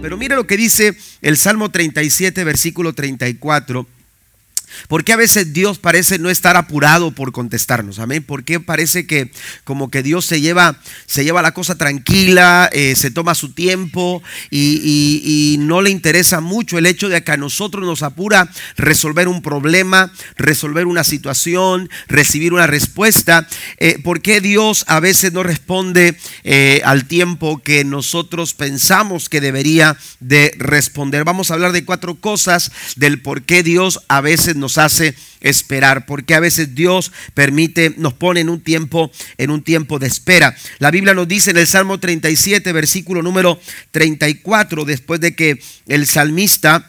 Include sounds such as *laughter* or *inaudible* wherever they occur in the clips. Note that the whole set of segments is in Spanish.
Pero mire lo que dice el Salmo 37, versículo 34. ¿Por qué a veces Dios parece no estar apurado por contestarnos? Amén. ¿Por qué parece que como que Dios se lleva, se lleva la cosa tranquila, eh, se toma su tiempo y, no le interesa mucho el hecho de que a nosotros nos apura resolver un problema, resolver una situación, recibir una respuesta? Eh, ¿Por qué Dios a veces no responde eh, al tiempo que nosotros pensamos que debería de responder? Vamos a hablar de cuatro cosas del por qué Dios a veces nos hace esperar, porque a veces Dios permite, nos pone en un tiempo, en un tiempo de espera. La Biblia nos dice en el Salmo 37, versículo número 34, después de que el salmista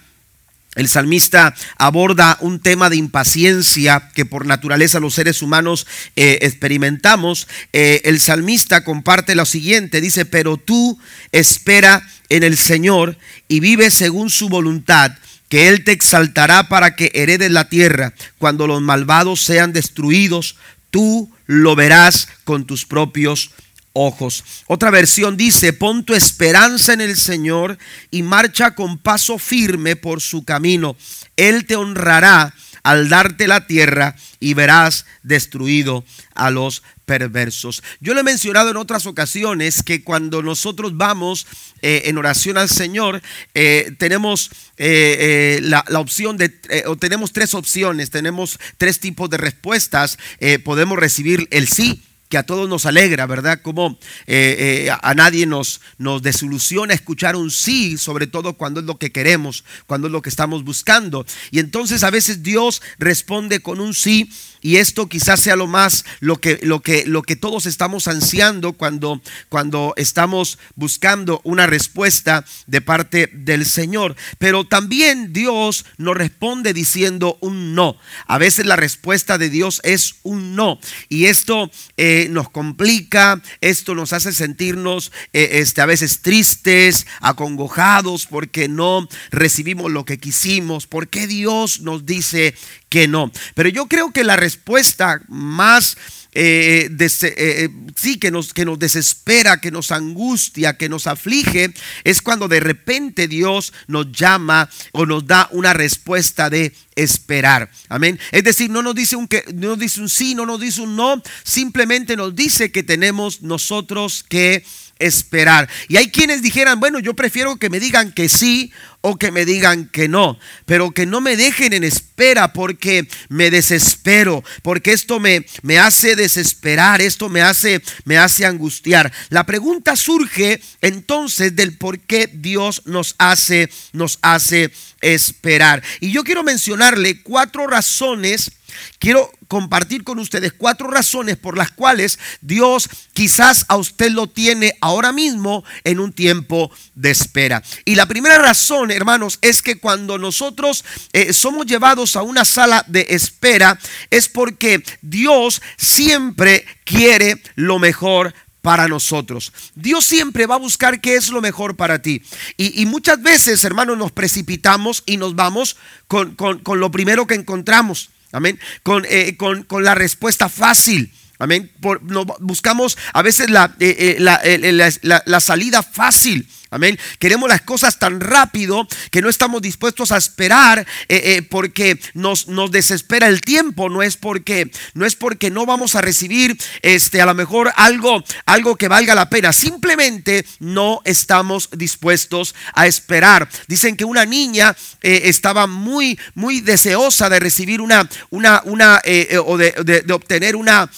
el salmista aborda un tema de impaciencia que por naturaleza los seres humanos eh, experimentamos. Eh, el salmista comparte lo siguiente, dice, pero tú espera en el Señor y vive según su voluntad que Él te exaltará para que heredes la tierra. Cuando los malvados sean destruidos, tú lo verás con tus propios ojos. Otra versión dice, pon tu esperanza en el Señor y marcha con paso firme por su camino. Él te honrará al darte la tierra y verás destruido a los perversos. Yo le he mencionado en otras ocasiones que cuando nosotros vamos eh, en oración al Señor, eh, tenemos eh, la, la, opción de, o tenemos tres opciones, tenemos tres tipos de respuestas. podemos recibir el sí que a todos nos alegra, ¿verdad? Como eh, eh, a nadie nos, nos desilusiona escuchar un sí, sobre todo cuando es lo que queremos, cuando es lo que estamos buscando. Y entonces a veces Dios responde con un sí y esto quizás sea lo más, lo que, lo que, lo que todos estamos ansiando cuando, cuando estamos buscando una respuesta de parte del Señor. Pero también Dios nos responde diciendo un no. A veces la respuesta de Dios es un no. Y esto eh, nos complica, esto nos hace sentirnos eh, este, a veces tristes, acongojados, porque no recibimos lo que quisimos. porque Dios nos dice que no. Pero yo creo que la respuesta más... Eh, eh, eh, sí, que nos, que nos desespera, que nos angustia, que nos aflige, es cuando de repente Dios nos llama o nos da una respuesta de esperar. Amén. Es decir, no nos dice un que, no nos dice un sí, no nos dice un no, simplemente nos dice que tenemos nosotros que esperar. Y hay quienes dijeran, bueno, yo prefiero que me digan que sí o que me digan que no, pero que no me dejen en espera porque me desespero, porque esto me, me hace desesperar, esto me hace, me hace angustiar. La pregunta surge entonces del por qué Dios nos hace, nos hace esperar. Y yo quiero mencionarle cuatro razones Quiero compartir con ustedes cuatro razones por las cuales Dios quizás a usted lo tiene ahora mismo en un tiempo de espera. Y la primera razón, hermanos, es que cuando nosotros eh, somos llevados a una sala de espera es porque Dios siempre quiere lo mejor para nosotros. Dios siempre va a buscar qué es lo mejor para ti. Y, muchas veces, hermanos, nos precipitamos y nos vamos con, con lo primero que encontramos. Amén. Con, eh, con, con la respuesta fácil. Amén. Por, buscamos a veces la, eh, eh, la, la salida fácil. Amén. Queremos las cosas tan rápido que no estamos dispuestos a esperar eh, eh, porque nos, desespera el tiempo. No es porque no es porque no vamos a recibir este a lo mejor algo algo que valga la pena. Simplemente no estamos dispuestos a esperar. Dicen que una niña eh, estaba muy muy deseosa de recibir una una una o de, de, obtener una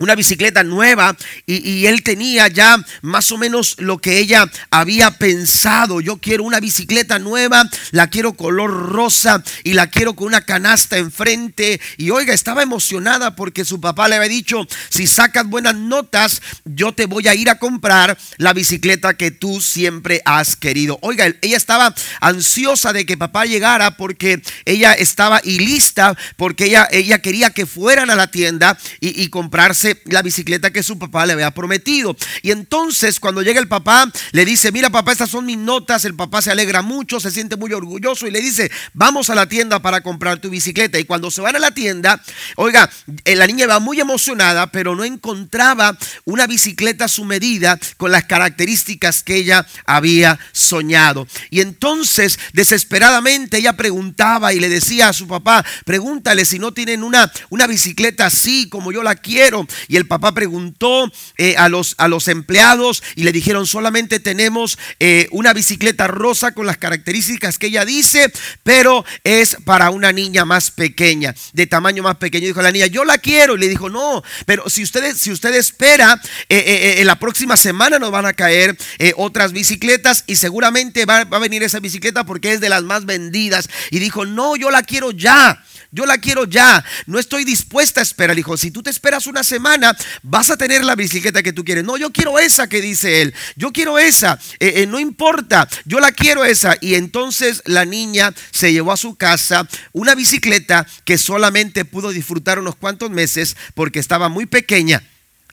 una bicicleta nueva y, él tenía ya más o menos lo que ella había pensado. Yo quiero una bicicleta nueva, la quiero color rosa y la quiero con una canasta enfrente. Y oiga, estaba emocionada porque su papá le había dicho, si sacas buenas notas, yo te voy a ir a comprar la bicicleta que tú siempre has querido. Oiga, ella estaba ansiosa de que papá llegara porque ella estaba y lista porque ella, ella quería que fueran a la tienda y comprarse la bicicleta que su papá le había prometido. Y entonces cuando llega el papá, le dice, mira papá, estas son mis notas, el papá se alegra mucho, se siente muy orgulloso y le dice, vamos a la tienda para comprar tu bicicleta. Y cuando se van a la tienda, oiga, eh, la niña va muy emocionada, pero no encontraba una bicicleta a su medida con las características que ella había soñado. Y entonces, desesperadamente, ella preguntaba y le decía a su papá, pregúntale si no tienen una, una bicicleta así como yo la quiero. Y el papá preguntó eh, a, los, a los empleados y le dijeron, solamente tenemos eh, una bicicleta rosa con las características que ella dice, pero es para una niña más pequeña, de tamaño más pequeño. Dijo la niña, yo la quiero. Y le dijo, no, pero si usted, si usted espera, eh, en la próxima semana nos van a caer otras bicicletas y seguramente va, va a venir esa bicicleta porque es de las más vendidas. Y dijo, no, yo la quiero ya. Yo la quiero ya. No estoy dispuesta a esperar. Dijo, si tú te esperas una semana, vas a tener la bicicleta que tú quieres. No, yo quiero esa que dice él. Yo quiero esa. Eh, eh, no importa. Yo la quiero esa. Y entonces la niña se llevó a su casa una bicicleta que solamente pudo disfrutar unos cuantos meses porque estaba muy pequeña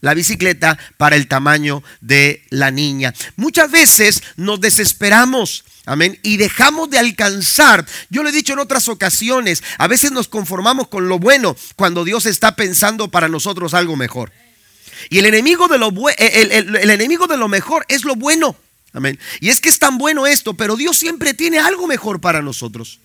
la bicicleta para el tamaño de la niña. Muchas veces nos desesperamos. Amén. Y dejamos de alcanzar. Yo lo he dicho en otras ocasiones. A veces nos conformamos con lo bueno cuando Dios está pensando para nosotros algo mejor. Y el enemigo de lo, el enemigo de lo mejor es lo bueno. Amén. Y es que es tan bueno esto, pero Dios siempre tiene algo mejor para nosotros.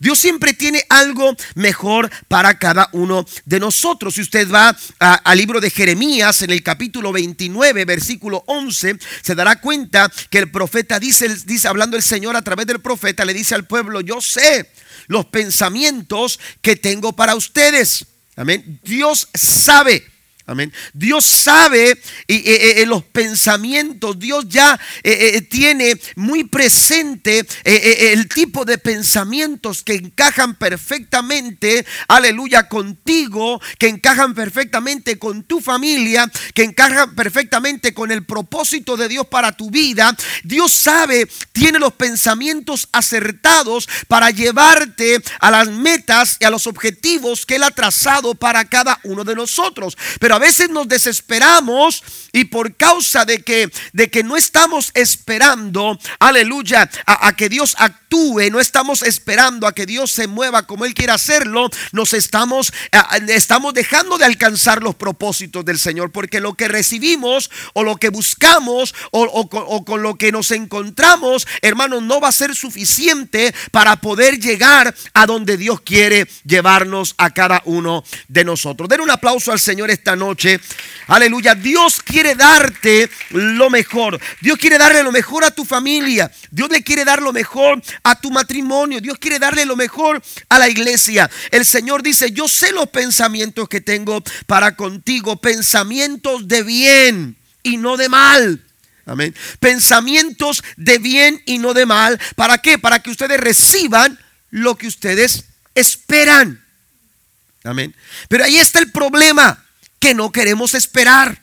Dios siempre tiene algo mejor para cada uno de nosotros. Si usted va al libro de Jeremías en el capítulo 29, versículo 11, se dará cuenta que el profeta dice, dice, hablando el Señor a través del profeta, le dice al pueblo, yo sé los pensamientos que tengo para ustedes. Amén. Dios sabe Amén. Dios sabe y, los pensamientos, Dios ya eh, eh, tiene muy presente eh, el tipo de pensamientos que encajan perfectamente, aleluya, contigo, que encajan perfectamente con tu familia, que encajan perfectamente con el propósito de Dios para tu vida. Dios sabe, tiene los pensamientos acertados para llevarte a las metas y a los objetivos que Él ha trazado para cada uno de nosotros. Pero a veces nos desesperamos y por causa de que, de que no estamos esperando, aleluya, a, que Dios actúe, no estamos esperando a que Dios se mueva como Él quiere hacerlo, nos estamos, estamos dejando de alcanzar los propósitos del Señor, porque lo que recibimos o lo que buscamos o, o con lo que nos encontramos, hermanos, no va a ser suficiente para poder llegar a donde Dios quiere llevarnos a cada uno de nosotros. Den un aplauso al Señor esta noche Aleluya. Dios quiere darte lo mejor. Dios quiere darle lo mejor a tu familia. Dios le quiere dar lo mejor a tu matrimonio. Dios quiere darle lo mejor a la iglesia. El Señor dice, yo sé los pensamientos que tengo para contigo. Pensamientos de bien y no de mal. Amén. Pensamientos de bien y no de mal. ¿Para qué? Para que ustedes reciban lo que ustedes esperan. Amén. Pero ahí está el problema que no queremos esperar.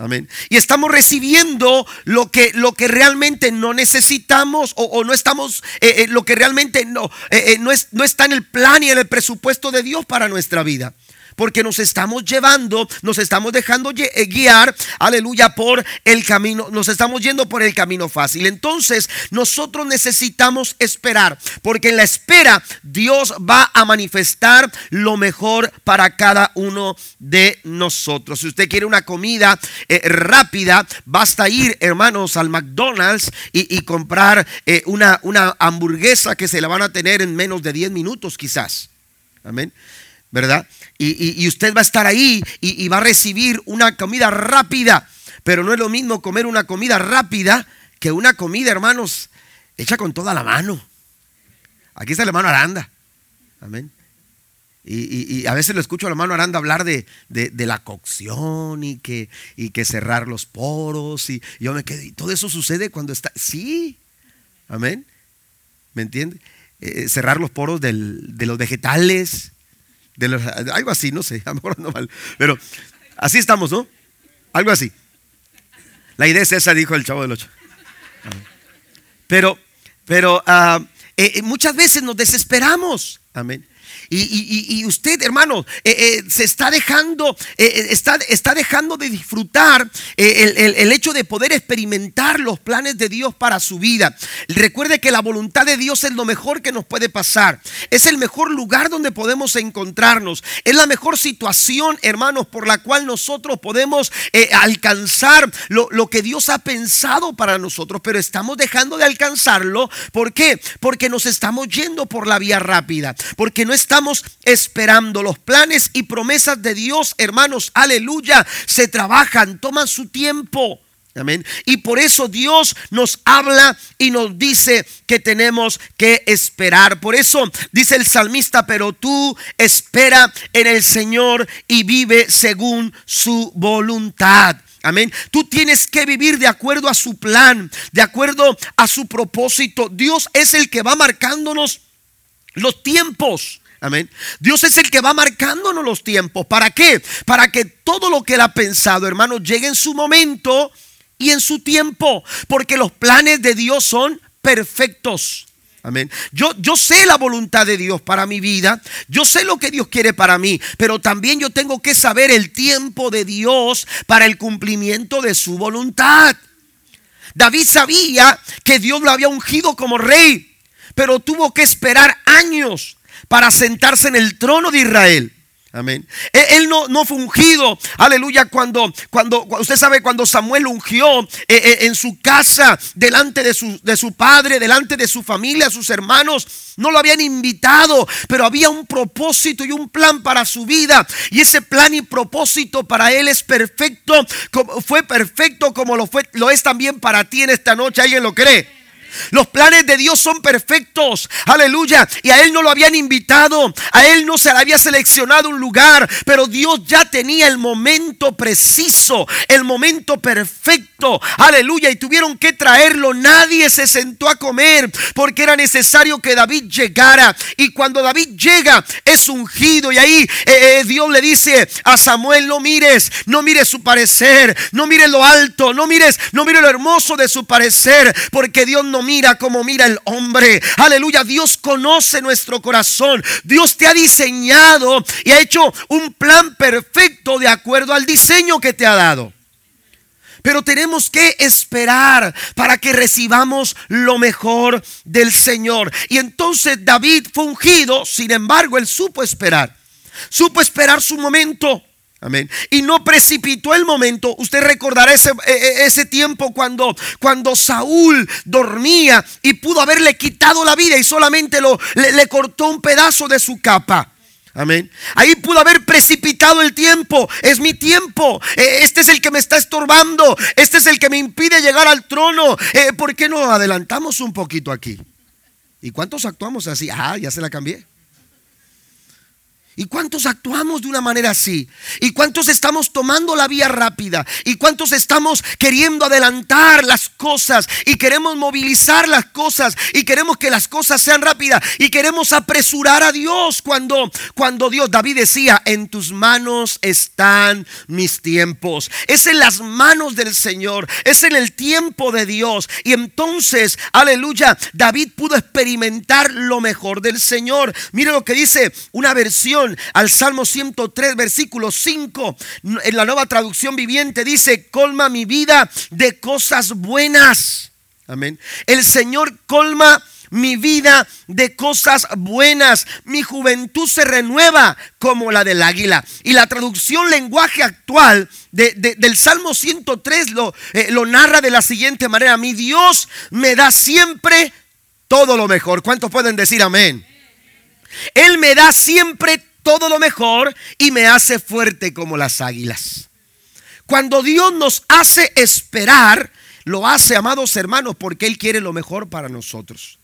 Amén. Y estamos recibiendo lo que, lo que realmente no necesitamos o, no estamos, eh, eh, lo que realmente no, eh, no, es, no está en el plan y en el presupuesto de Dios para nuestra vida porque nos estamos llevando, nos estamos dejando eh, guiar, aleluya, por el camino, nos estamos yendo por el camino fácil. Entonces, nosotros necesitamos esperar, porque en la espera Dios va a manifestar lo mejor para cada uno de nosotros. Si usted quiere una comida eh, rápida, basta ir, hermanos, al McDonald's y, comprar eh, una, una hamburguesa que se la van a tener en menos de 10 minutos quizás. Amén. ¿Verdad? Y, usted va a estar ahí y, y va a recibir una comida rápida, pero no es lo mismo comer una comida rápida que una comida, hermanos, hecha con toda la mano. Aquí está el hermano Aranda. Amén. Y, a veces lo escucho al hermano Aranda hablar de, la cocción y que, y que cerrar los poros. Y, yo me quedo, y todo eso sucede cuando está. Sí, amén. ¿Me entiende? Eh, cerrar los poros de los vegetales algo así, no sé, *laughs* a lo no vale. Pero así estamos, ¿no? Algo así. La idea es esa, dijo el chavo del 8. Pero, pero ah, eh, eh, muchas veces nos desesperamos. Amén. Y, usted, hermano, eh, eh, se está dejando, eh, está, está, dejando de disfrutar el, el, hecho de poder experimentar los planes de Dios para su vida. Recuerde que la voluntad de Dios es lo mejor que nos puede pasar. Es el mejor lugar donde podemos encontrarnos. Es la mejor situación, hermanos, por la cual nosotros podemos alcanzar lo, lo que Dios ha pensado para nosotros. Pero estamos dejando de alcanzarlo. ¿Por qué? Porque nos estamos yendo por la vía rápida. Porque no estamos estamos esperando. Los planes y promesas de Dios, hermanos, aleluya, se trabajan, toman su tiempo. Amén. Y por eso Dios nos habla y nos dice que tenemos que esperar. Por eso dice el salmista, pero tú espera en el Señor y vive según su voluntad. Amén. Tú tienes que vivir de acuerdo a su plan, de acuerdo a su propósito. Dios es el que va marcándonos los tiempos. Amén. Dios es el que va marcándonos los tiempos. ¿Para qué? Para que todo lo que Él ha pensado, hermano, llegue en su momento y en su tiempo. Porque los planes de Dios son perfectos. Amén. Yo, yo sé la voluntad de Dios para mi vida. Yo sé lo que Dios quiere para mí. Pero también yo tengo que saber el tiempo de Dios para el cumplimiento de su voluntad. David sabía que Dios lo había ungido como rey. Pero tuvo que esperar años para sentarse en el trono de Israel. Amén. Él no, no fue ungido, aleluya, cuando, cuando, usted sabe, cuando Samuel ungió eh, eh, en su casa, delante de su, de su padre, delante de su familia, sus hermanos, no lo habían invitado, pero había un propósito y un plan para su vida. Y ese plan y propósito para él es perfecto, fue perfecto como lo, fue, lo es también para ti en esta noche. ¿Alguien lo cree? Los planes de Dios son perfectos. Aleluya. Y a él no lo habían invitado. A él no se le había seleccionado un lugar. Pero Dios ya tenía el momento preciso. El momento perfecto. Aleluya. Y tuvieron que traerlo. Nadie se sentó a comer. Porque era necesario que David llegara. Y cuando David llega es ungido. Y ahí eh, eh, Dios le dice a Samuel. No mires. No mires su parecer. No mires lo alto. No mires. No mires lo hermoso de su parecer. Porque Dios no mira como mira el hombre. Aleluya, Dios conoce nuestro corazón. Dios te ha diseñado y ha hecho un plan perfecto de acuerdo al diseño que te ha dado. Pero tenemos que esperar para que recibamos lo mejor del Señor. Y entonces David fue ungido, sin embargo, él supo esperar. Supo esperar su momento. Amén. Y no precipitó el momento. Usted recordará ese, e, e, ese, tiempo cuando, cuando Saúl dormía y pudo haberle quitado la vida y solamente lo, le, cortó un pedazo de su capa. Amén. Ahí pudo haber precipitado el tiempo. Es mi tiempo. E, este es el que me está estorbando. Este es el que me impide llegar al trono. ¿Por qué no adelantamos un poquito aquí? ¿Y cuántos actuamos así? Ah, ya se la cambié. ¿Y cuántos actuamos de una manera así? ¿Y cuántos estamos tomando la vía rápida? ¿Y cuántos estamos queriendo adelantar las cosas? Y queremos movilizar las cosas. Y queremos que las cosas sean rápidas. Y queremos apresurar a Dios cuando, cuando Dios, David decía, en tus manos están mis tiempos. Es en las manos del Señor. Es en el tiempo de Dios. Y entonces, aleluya, David pudo experimentar lo mejor del Señor. Mire lo que dice una versión al Salmo 103, versículo 5, en la nueva traducción viviente dice, colma mi vida de cosas buenas. Amén. El Señor colma mi vida de cosas buenas. Mi juventud se renueva como la del águila. Y la traducción lenguaje actual del Salmo 103 lo, eh, lo narra de la siguiente manera. Mi Dios me da siempre todo lo mejor. ¿Cuántos pueden decir amén? Él me da siempre todo lo mejor y me hace fuerte como las águilas. Cuando Dios nos hace esperar, lo hace, amados hermanos, porque Él quiere lo mejor para nosotros.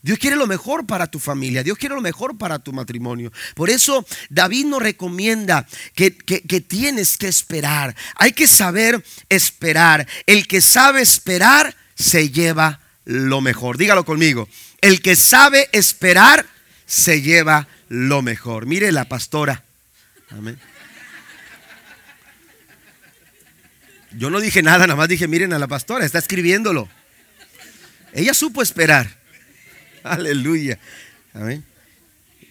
Dios quiere lo mejor para tu familia, Dios quiere lo mejor para tu matrimonio. Por eso David nos recomienda que, que, tienes que esperar. Hay que saber esperar. El que sabe esperar se lleva lo mejor. Dígalo conmigo. El que sabe esperar se lleva lo mejor. Mire la pastora. Amén. Yo no dije nada, nada más dije, miren a la pastora, está escribiéndolo. Ella supo esperar. Aleluya. Amén.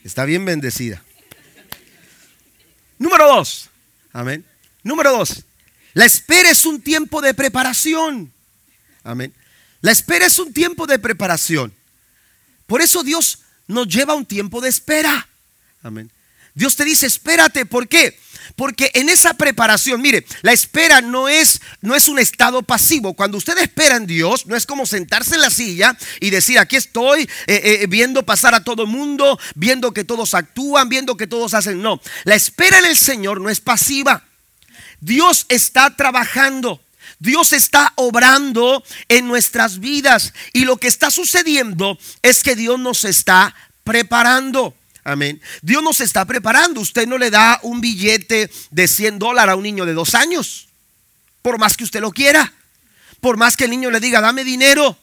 Está bien bendecida. Número dos. Amén. Número dos. La espera es un tiempo de preparación. Amén. La espera es un tiempo de preparación. Por eso Dios nos lleva un tiempo de espera. Amén. Dios te dice, espérate, ¿por qué? Porque en esa preparación, mire, la espera no es, no es un estado pasivo. Cuando usted espera en Dios, no es como sentarse en la silla y decir, aquí estoy eh, eh, viendo pasar a todo el mundo, viendo que todos actúan, viendo que todos hacen. No, la espera en el Señor no es pasiva. Dios está trabajando. Dios está obrando en nuestras vidas y lo que está sucediendo es que Dios nos está preparando. Amén. Dios nos está preparando. Usted no le da un billete de 100 dólares a un niño de dos años. Por más que usted lo quiera. Por más que el niño le diga, dame dinero.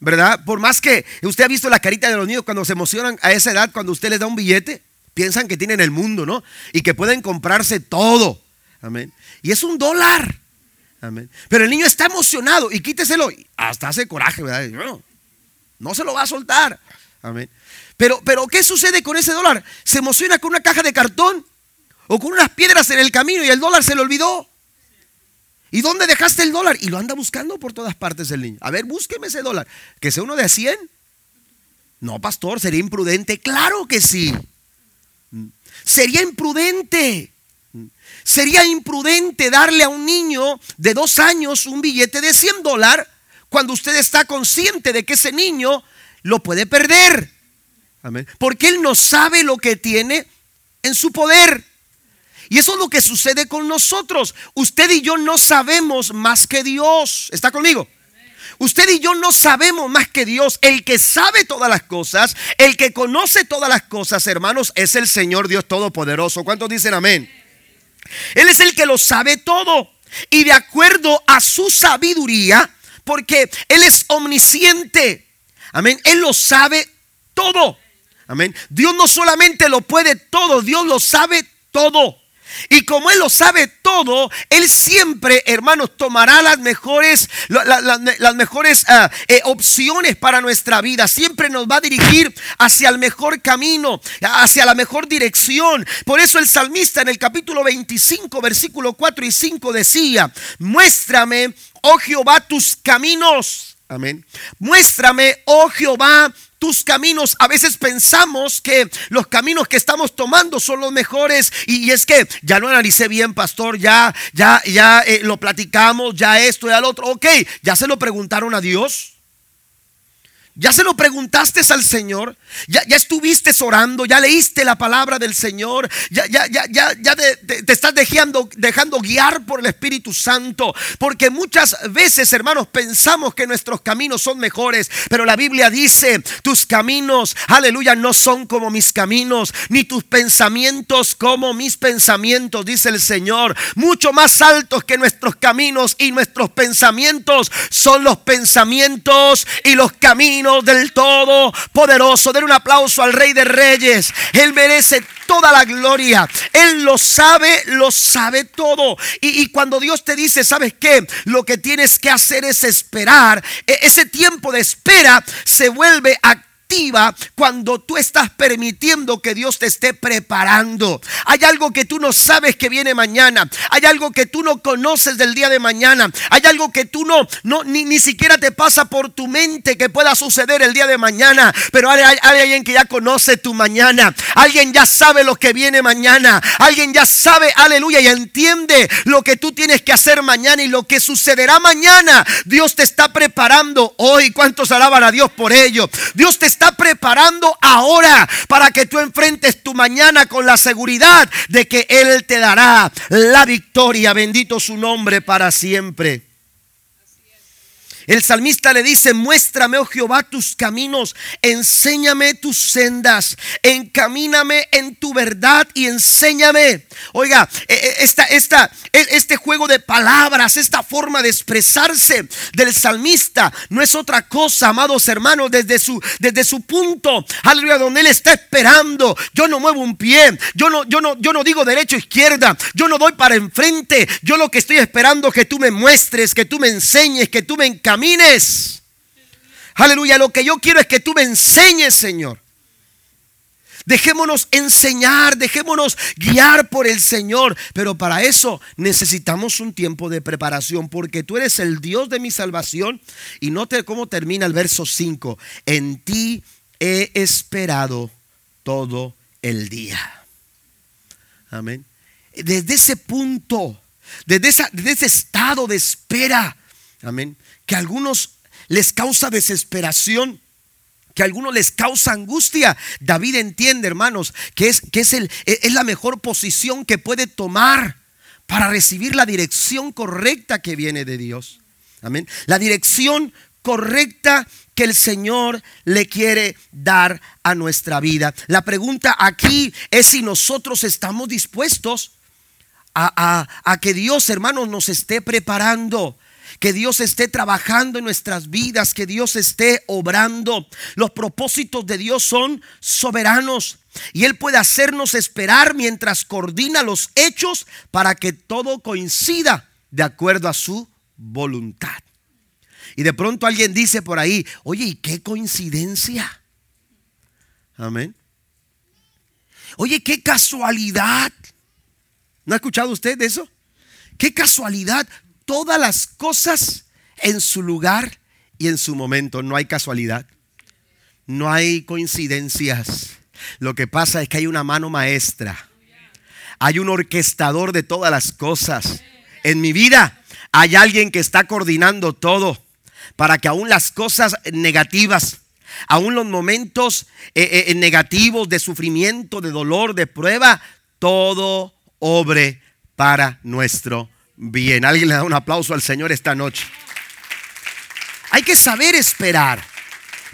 ¿Verdad? Por más que usted ha visto la carita de los niños cuando se emocionan a esa edad, cuando usted les da un billete, piensan que tienen el mundo, ¿no? Y que pueden comprarse todo. Amén. Y es un dólar. Amén. Pero el niño está emocionado y quíteselo. Hasta hace coraje, ¿verdad? No, no se lo va a soltar. Amén. Pero, pero, ¿qué sucede con ese dólar? Se emociona con una caja de cartón o con unas piedras en el camino y el dólar se le olvidó. ¿Y dónde dejaste el dólar? Y lo anda buscando por todas partes el niño. A ver, búsqueme ese dólar. ¿Que sea uno de 100? No, pastor, sería imprudente. Claro que sí. Sería imprudente. Sería imprudente darle a un niño de dos años un billete de 100 dólares cuando usted está consciente de que ese niño lo puede perder. Porque Él no sabe lo que tiene en su poder. Y eso es lo que sucede con nosotros. Usted y yo no sabemos más que Dios. ¿Está conmigo? Usted y yo no sabemos más que Dios. El que sabe todas las cosas, el que conoce todas las cosas, hermanos, es el Señor Dios Todopoderoso. ¿Cuántos dicen amén? Él es el que lo sabe todo. Y de acuerdo a su sabiduría, porque Él es omnisciente. Amén. Él lo sabe todo. Amén. Dios no solamente lo puede todo, Dios lo sabe todo. Y como Él lo sabe todo, Él siempre, hermanos, tomará las mejores, las mejores ah, eh, opciones para nuestra vida. Siempre nos va a dirigir hacia el mejor camino, hacia la mejor dirección. Por eso el salmista en el capítulo 25, versículo 4 y 5 decía, muéstrame, oh Jehová, tus caminos. Amén. Muéstrame, oh Jehová, tus caminos. A veces pensamos que los caminos que estamos tomando son los mejores y, es que ya lo analicé bien, pastor, ya, ya, ya eh, lo platicamos, ya esto, ya lo otro. Ok, ya se lo preguntaron a Dios. ¿Ya se lo preguntaste al Señor? ¿Ya, estuviste orando? ¿Ya leíste la palabra del Señor? ¿Ya, ya, ya, ya, ya te, estás dejando, dejando guiar por el Espíritu Santo? Porque muchas veces, hermanos, pensamos que nuestros caminos son mejores. Pero la Biblia dice, tus caminos, aleluya, no son como mis caminos, ni tus pensamientos como mis pensamientos, dice el Señor. Mucho más altos que nuestros caminos y nuestros pensamientos son los pensamientos y los caminos del todo poderoso. Den un aplauso al Rey de Reyes. Él merece toda la gloria. Él lo sabe, lo sabe todo. Y, y, cuando Dios te dice, ¿sabes qué? Lo que tienes que hacer es esperar. E, ese tiempo de espera se vuelve a cuando tú estás permitiendo que Dios te esté preparando. Hay algo que tú no sabes que viene mañana. Hay algo que tú no conoces del día de mañana. Hay algo que tú no, no ni, ni siquiera te pasa por tu mente que pueda suceder el día de mañana. Pero hay, hay, alguien que ya conoce tu mañana. Alguien ya sabe lo que viene mañana. Alguien ya sabe, aleluya, y entiende lo que tú tienes que hacer mañana y lo que sucederá mañana. Dios te está preparando hoy. ¿Cuántos alaban a Dios por ello? Dios te está está preparando ahora para que tú enfrentes tu mañana con la seguridad de que Él te dará la victoria. Bendito su nombre para siempre. El salmista le dice, muéstrame, oh Jehová, tus caminos, enséñame tus sendas, encamíname en tu verdad y enséñame. Oiga, e, e, esta, esta, e, este juego de palabras, esta forma de expresarse del salmista no es otra cosa, amados hermanos, desde su, desde su punto, aleluya, donde él está esperando. Yo no muevo un pie, yo no, yo no, yo no digo derecho izquierda, yo no doy para enfrente. Yo lo que estoy esperando es que tú me muestres, que tú me enseñes, que tú me encamines Aleluya, lo que yo quiero es que tú me enseñes, Señor. Dejémonos enseñar, dejémonos guiar por el Señor. Pero para eso necesitamos un tiempo de preparación porque tú eres el Dios de mi salvación. Y note cómo termina el verso 5. En ti he esperado todo el día. Amén. Desde ese punto, desde, desde ese estado de espera, amén, que a algunos les causa desesperación que a algunos les causa angustia. David entiende, hermanos, que es, que es, el, es la mejor posición que puede tomar para recibir la dirección correcta que viene de Dios. Amén. La dirección correcta que el Señor le quiere dar a nuestra vida. La pregunta aquí es si nosotros estamos dispuestos a, a, a que Dios, hermanos, nos esté preparando que Dios esté trabajando en nuestras vidas, que Dios esté obrando. Los propósitos de Dios son soberanos y Él puede hacernos esperar mientras coordina los hechos para que todo coincida de acuerdo a su voluntad. Y de pronto alguien dice por ahí, oye, ¿y qué coincidencia? Amén. Oye, qué casualidad. ¿No ha escuchado usted de eso? Qué casualidad todas las cosas en su lugar y en su momento. No hay casualidad. No hay coincidencias. Lo que pasa es que hay una mano maestra. Hay un orquestador de todas las cosas. En mi vida hay alguien que está coordinando todo para que aún las cosas negativas, aún los momentos eh, eh, negativos de sufrimiento, de dolor, de prueba, todo obre para nuestro Bien, alguien le da un aplauso al Señor esta noche. Hay que saber esperar,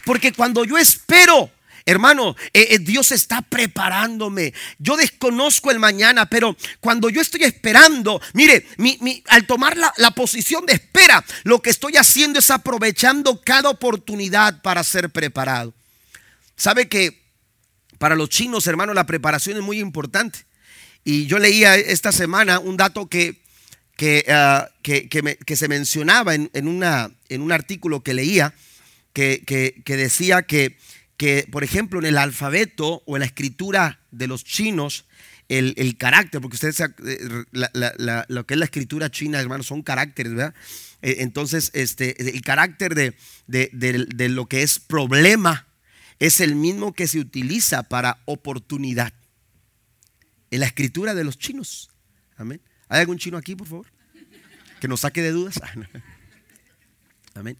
porque cuando yo espero, Hermano, eh, eh, Dios está preparándome. Yo desconozco el mañana, pero cuando yo estoy esperando, mire, al tomar la, la, posición de espera, lo que estoy haciendo es aprovechando cada oportunidad para ser preparado. ¿Sabe que para los chinos, hermano, la preparación es muy importante? Y yo leía esta semana un dato que Ah, que, que, se mencionaba en, una, en, un artículo que leía que, decía que, que, por ejemplo, en el alfabeto o en la escritura de los chinos, el, carácter, porque ustedes, eh, lo que es la escritura china, hermanos, son caracteres, ¿verdad? E, entonces, este, el carácter de, de lo que es problema es el mismo que se utiliza para oportunidad. En la escritura de los chinos. Amén. ¿Hay algún chino aquí, por favor? Que nos saque de dudas. Amén.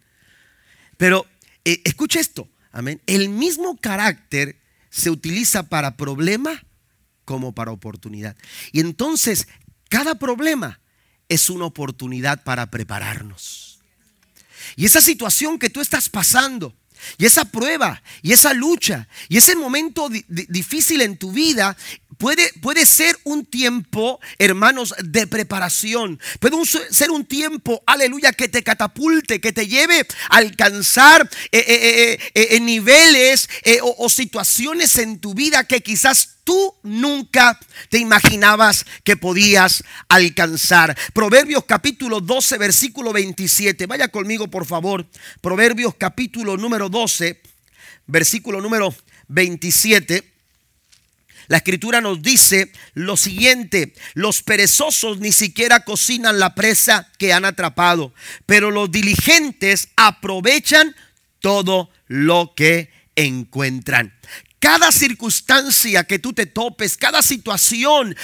Pero eh, escucha esto. Amén. El mismo carácter se utiliza para problema como para oportunidad. Y entonces, cada problema es una oportunidad para prepararnos. Y esa situación que tú estás pasando, y esa prueba, y esa lucha, y ese momento difícil en tu vida Puede, puede, ser un tiempo, hermanos, de preparación. Puede ser un tiempo, aleluya, que te catapulte, que te lleve a alcanzar eh, eh, eh, niveles o, o situaciones en tu vida que quizás tú nunca te imaginabas que podías alcanzar. Proverbios capítulo 12, versículo 27. Vaya conmigo, por favor. Proverbios capítulo número 12, versículo número 27. La escritura nos dice lo siguiente, los perezosos ni siquiera cocinan la presa que han atrapado, pero los diligentes aprovechan todo lo que encuentran. Cada circunstancia que tú te topes, cada situación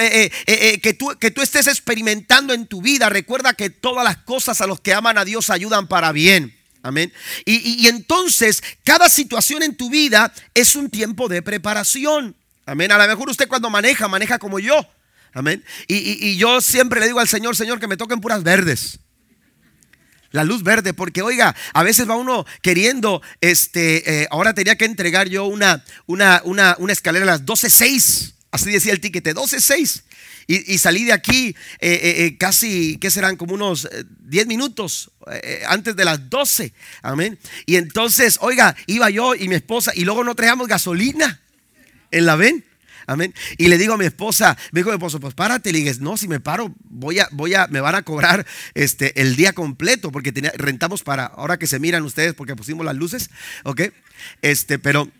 eh, eh, eh, que, tú, que tú estés experimentando en tu vida, recuerda que todas las cosas a los que aman a Dios ayudan para bien. Amén. Y, y entonces, cada situación en tu vida es un tiempo de preparación. Amén. A lo mejor usted cuando maneja, maneja como yo. Amén. Y, yo siempre le digo al Señor, Señor, que me toquen puras verdes. La luz verde, porque oiga, a veces va uno queriendo, este, eh, ahora tenía que entregar yo una, una, una, una escalera a las 12.6, así decía el tiquete, 12.6. Y, y salí de aquí eh, eh, casi, ¿qué serán? Como unos 10 minutos antes de las 12. Amén. Y entonces, oiga, iba yo y mi esposa y luego no traíamos gasolina en la ven. Amén. Y le digo a mi esposa, me dijo mi esposo, pues párate. Le dije, no, si me paro, voy a, voy a, me van a cobrar este, el día completo, porque rentamos para, ahora que se miran ustedes, porque pusimos las luces, ¿ok? Este, pero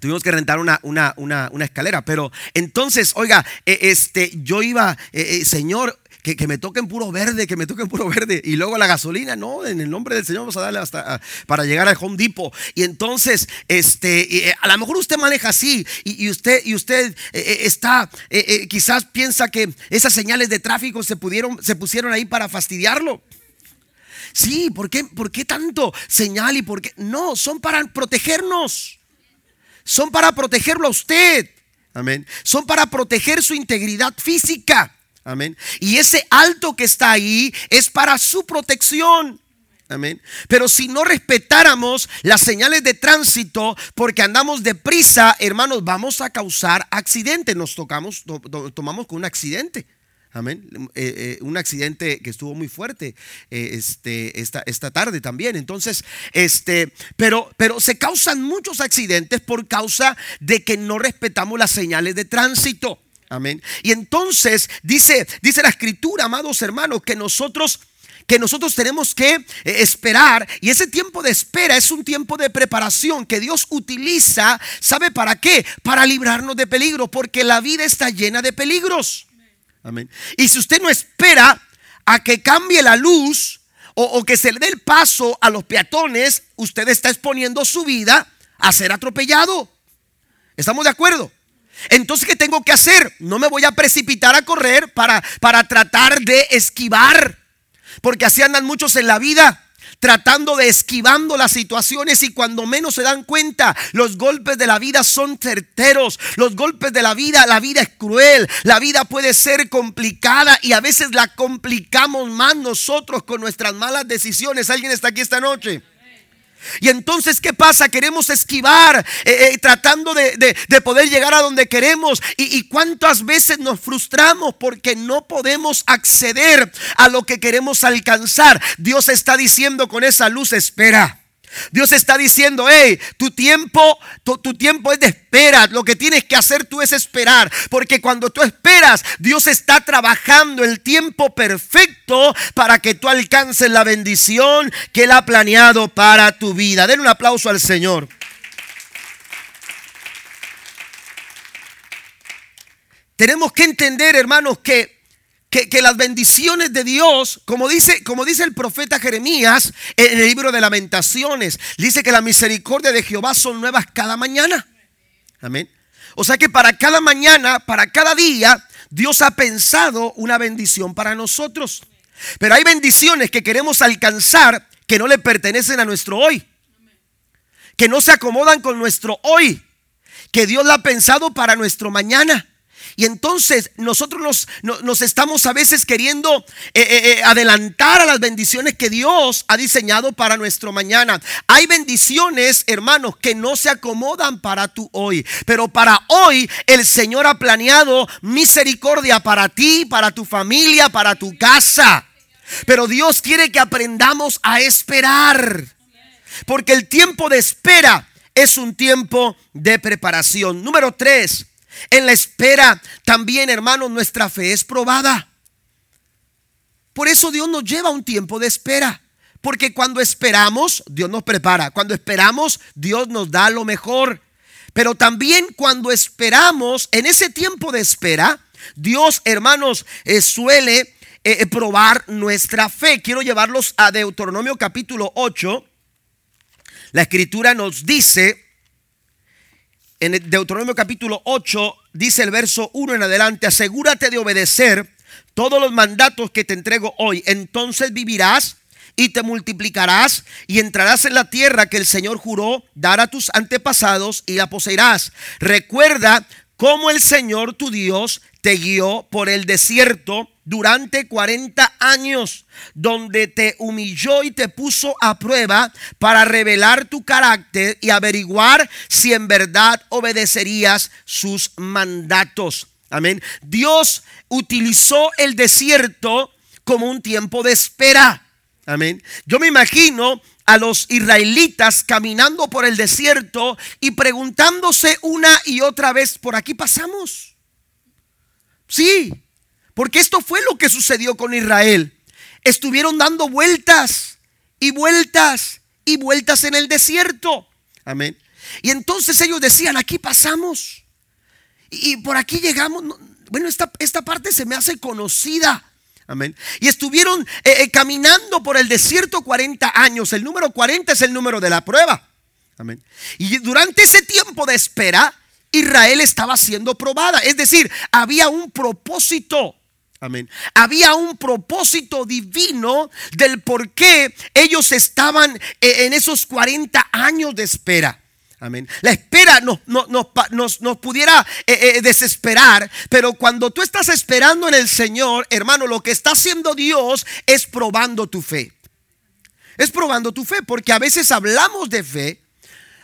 Tuvimos que rentar una, una, una, una escalera, pero entonces, oiga, eh, este, yo iba, eh, eh, Señor, que, que, me toquen puro verde, que me toquen puro verde. Y luego la gasolina, no, en el nombre del Señor vamos a darle hasta para llegar al Home Depot. Y entonces, este, a lo mejor usted maneja así y, usted, y usted está, quizás piensa que esas señales de tráfico se pudieron, se pusieron ahí para fastidiarlo. Sí, ¿por qué, ¿por qué tanto señal y por qué? No, son para protegernos son para protegerlo a usted. Amén. Son para proteger su integridad física. Amén. Y ese alto que está ahí es para su protección. Amén. Pero si no respetáramos las señales de tránsito porque andamos deprisa, hermanos, vamos a causar accidente. Nos tocamos, tomamos con un accidente. Amén. Eh, eh, un accidente que estuvo muy fuerte eh, este, esta, esta, tarde también. Entonces, este, pero, pero se causan muchos accidentes por causa de que no respetamos las señales de tránsito. Amén. Y entonces dice, dice la escritura, amados hermanos, que nosotros que nosotros tenemos que esperar y ese tiempo de espera es un tiempo de preparación que Dios utiliza, ¿sabe para qué? Para librarnos de peligro, porque la vida está llena de peligros. Amén. Y si usted no espera a que cambie la luz o, que se le dé el paso a los peatones, usted está exponiendo su vida a ser atropellado. ¿Estamos de acuerdo? Entonces, ¿qué tengo que hacer? No me voy a precipitar a correr para, para tratar de esquivar. Porque así andan muchos en la vida tratando de esquivando las situaciones y cuando menos se dan cuenta, los golpes de la vida son certeros, los golpes de la vida, la vida es cruel, la vida puede ser complicada y a veces la complicamos más nosotros con nuestras malas decisiones. ¿Alguien está aquí esta noche? Y entonces, ¿qué pasa? Queremos esquivar, eh, eh, tratando de, poder llegar a donde queremos. Y, cuántas veces nos frustramos porque no podemos acceder a lo que queremos alcanzar. Dios está diciendo con esa luz, espera. Dios está diciendo, hey, tu tiempo, tu, tiempo es de espera. Lo que tienes que hacer tú es esperar. Porque cuando tú esperas, Dios está trabajando el tiempo perfecto para que tú alcances la bendición que Él ha planeado para tu vida. Den un aplauso al Señor. Tenemos que entender, hermanos, que que, las bendiciones de Dios, como dice, como dice el profeta Jeremías en el libro de lamentaciones, dice que la misericordia de Jehová son nuevas cada mañana. Amén. O sea que para cada mañana, para cada día, Dios ha pensado una bendición para nosotros. Pero hay bendiciones que queremos alcanzar que no le pertenecen a nuestro hoy. Que no se acomodan con nuestro hoy. Que Dios la ha pensado para nuestro mañana. Y entonces nosotros nos, estamos a veces queriendo eh, eh, eh, adelantar a las bendiciones que Dios ha diseñado para nuestro mañana. Hay bendiciones, hermanos, que no se acomodan para tu hoy. Pero para hoy el Señor ha planeado misericordia para ti, para tu familia, para tu casa. Pero Dios quiere que aprendamos a esperar. Porque el tiempo de espera es un tiempo de preparación. Número tres. En la espera también, hermanos, nuestra fe es probada. Por eso Dios nos lleva un tiempo de espera. Porque cuando esperamos, Dios nos prepara. Cuando esperamos, Dios nos da lo mejor. Pero también cuando esperamos, en ese tiempo de espera, Dios, hermanos, eh, suele eh, eh, probar nuestra fe. Quiero llevarlos a Deuteronomio capítulo 8. La escritura nos dice en Deuteronomio capítulo 8 dice el verso 1 en adelante, asegúrate de obedecer todos los mandatos que te entrego hoy, entonces vivirás y te multiplicarás y entrarás en la tierra que el Señor juró dar a tus antepasados y la poseerás. Recuerda cómo el Señor tu Dios te guió por el desierto durante 40 años, donde te humilló y te puso a prueba para revelar tu carácter y averiguar si en verdad obedecerías sus mandatos. Amén. Dios utilizó el desierto como un tiempo de espera. Amén. Yo me imagino a los israelitas caminando por el desierto y preguntándose una y otra vez, ¿por aquí pasamos? Sí, porque esto fue lo que sucedió con Israel. Estuvieron dando vueltas y vueltas y vueltas en el desierto. Amén. Y entonces ellos decían, aquí pasamos. Y, por aquí llegamos. Bueno, esta, esta parte se me hace conocida. Amén. Y estuvieron eh, eh, caminando por el desierto 40 años. El número 40 es el número de la prueba. Amén. Y durante ese tiempo de espera, Israel estaba siendo probada. Es decir, había un propósito. Había un propósito divino del por qué ellos estaban eh, en esos 40 años de espera. Amén. La espera nos, nos, pudiera eh, eh, desesperar, pero cuando tú estás esperando en el Señor, hermano, lo que está haciendo Dios es probando tu fe. Es probando tu fe, porque a veces hablamos de fe,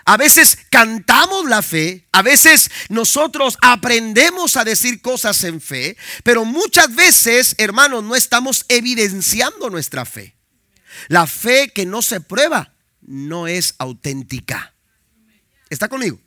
a veces cantamos la fe, a veces nosotros aprendemos a decir cosas en fe, pero muchas veces, hermanos, no estamos evidenciando nuestra fe. La fe que no se prueba no es auténtica. ¿Está conmigo?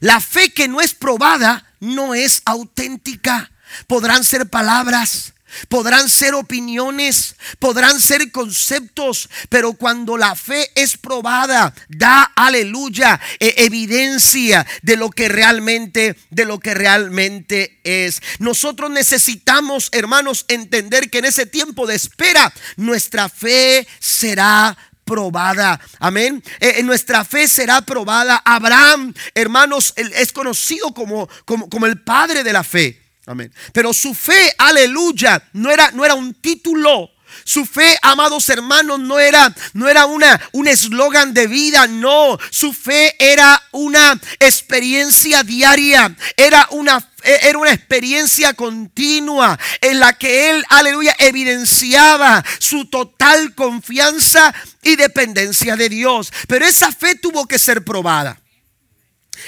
La fe que no es probada no es auténtica. Podrán ser palabras, podrán ser opiniones, podrán ser conceptos, pero cuando la fe es probada, da aleluya, e evidencia de lo que realmente de lo que realmente es. Nosotros necesitamos, hermanos, entender que en ese tiempo de espera nuestra fe será probada. Amén. Eh, nuestra fe será probada. Abraham, hermanos, es conocido como, como, como el padre de la fe. Amén. Pero su fe, aleluya, no era, no era un título. Su fe, amados hermanos, no era, no era una, un eslogan de vida, no. Su fe era una experiencia diaria, era una era una experiencia continua en la que él, aleluya, evidenciaba su total confianza y dependencia de Dios. Pero esa fe tuvo que ser probada.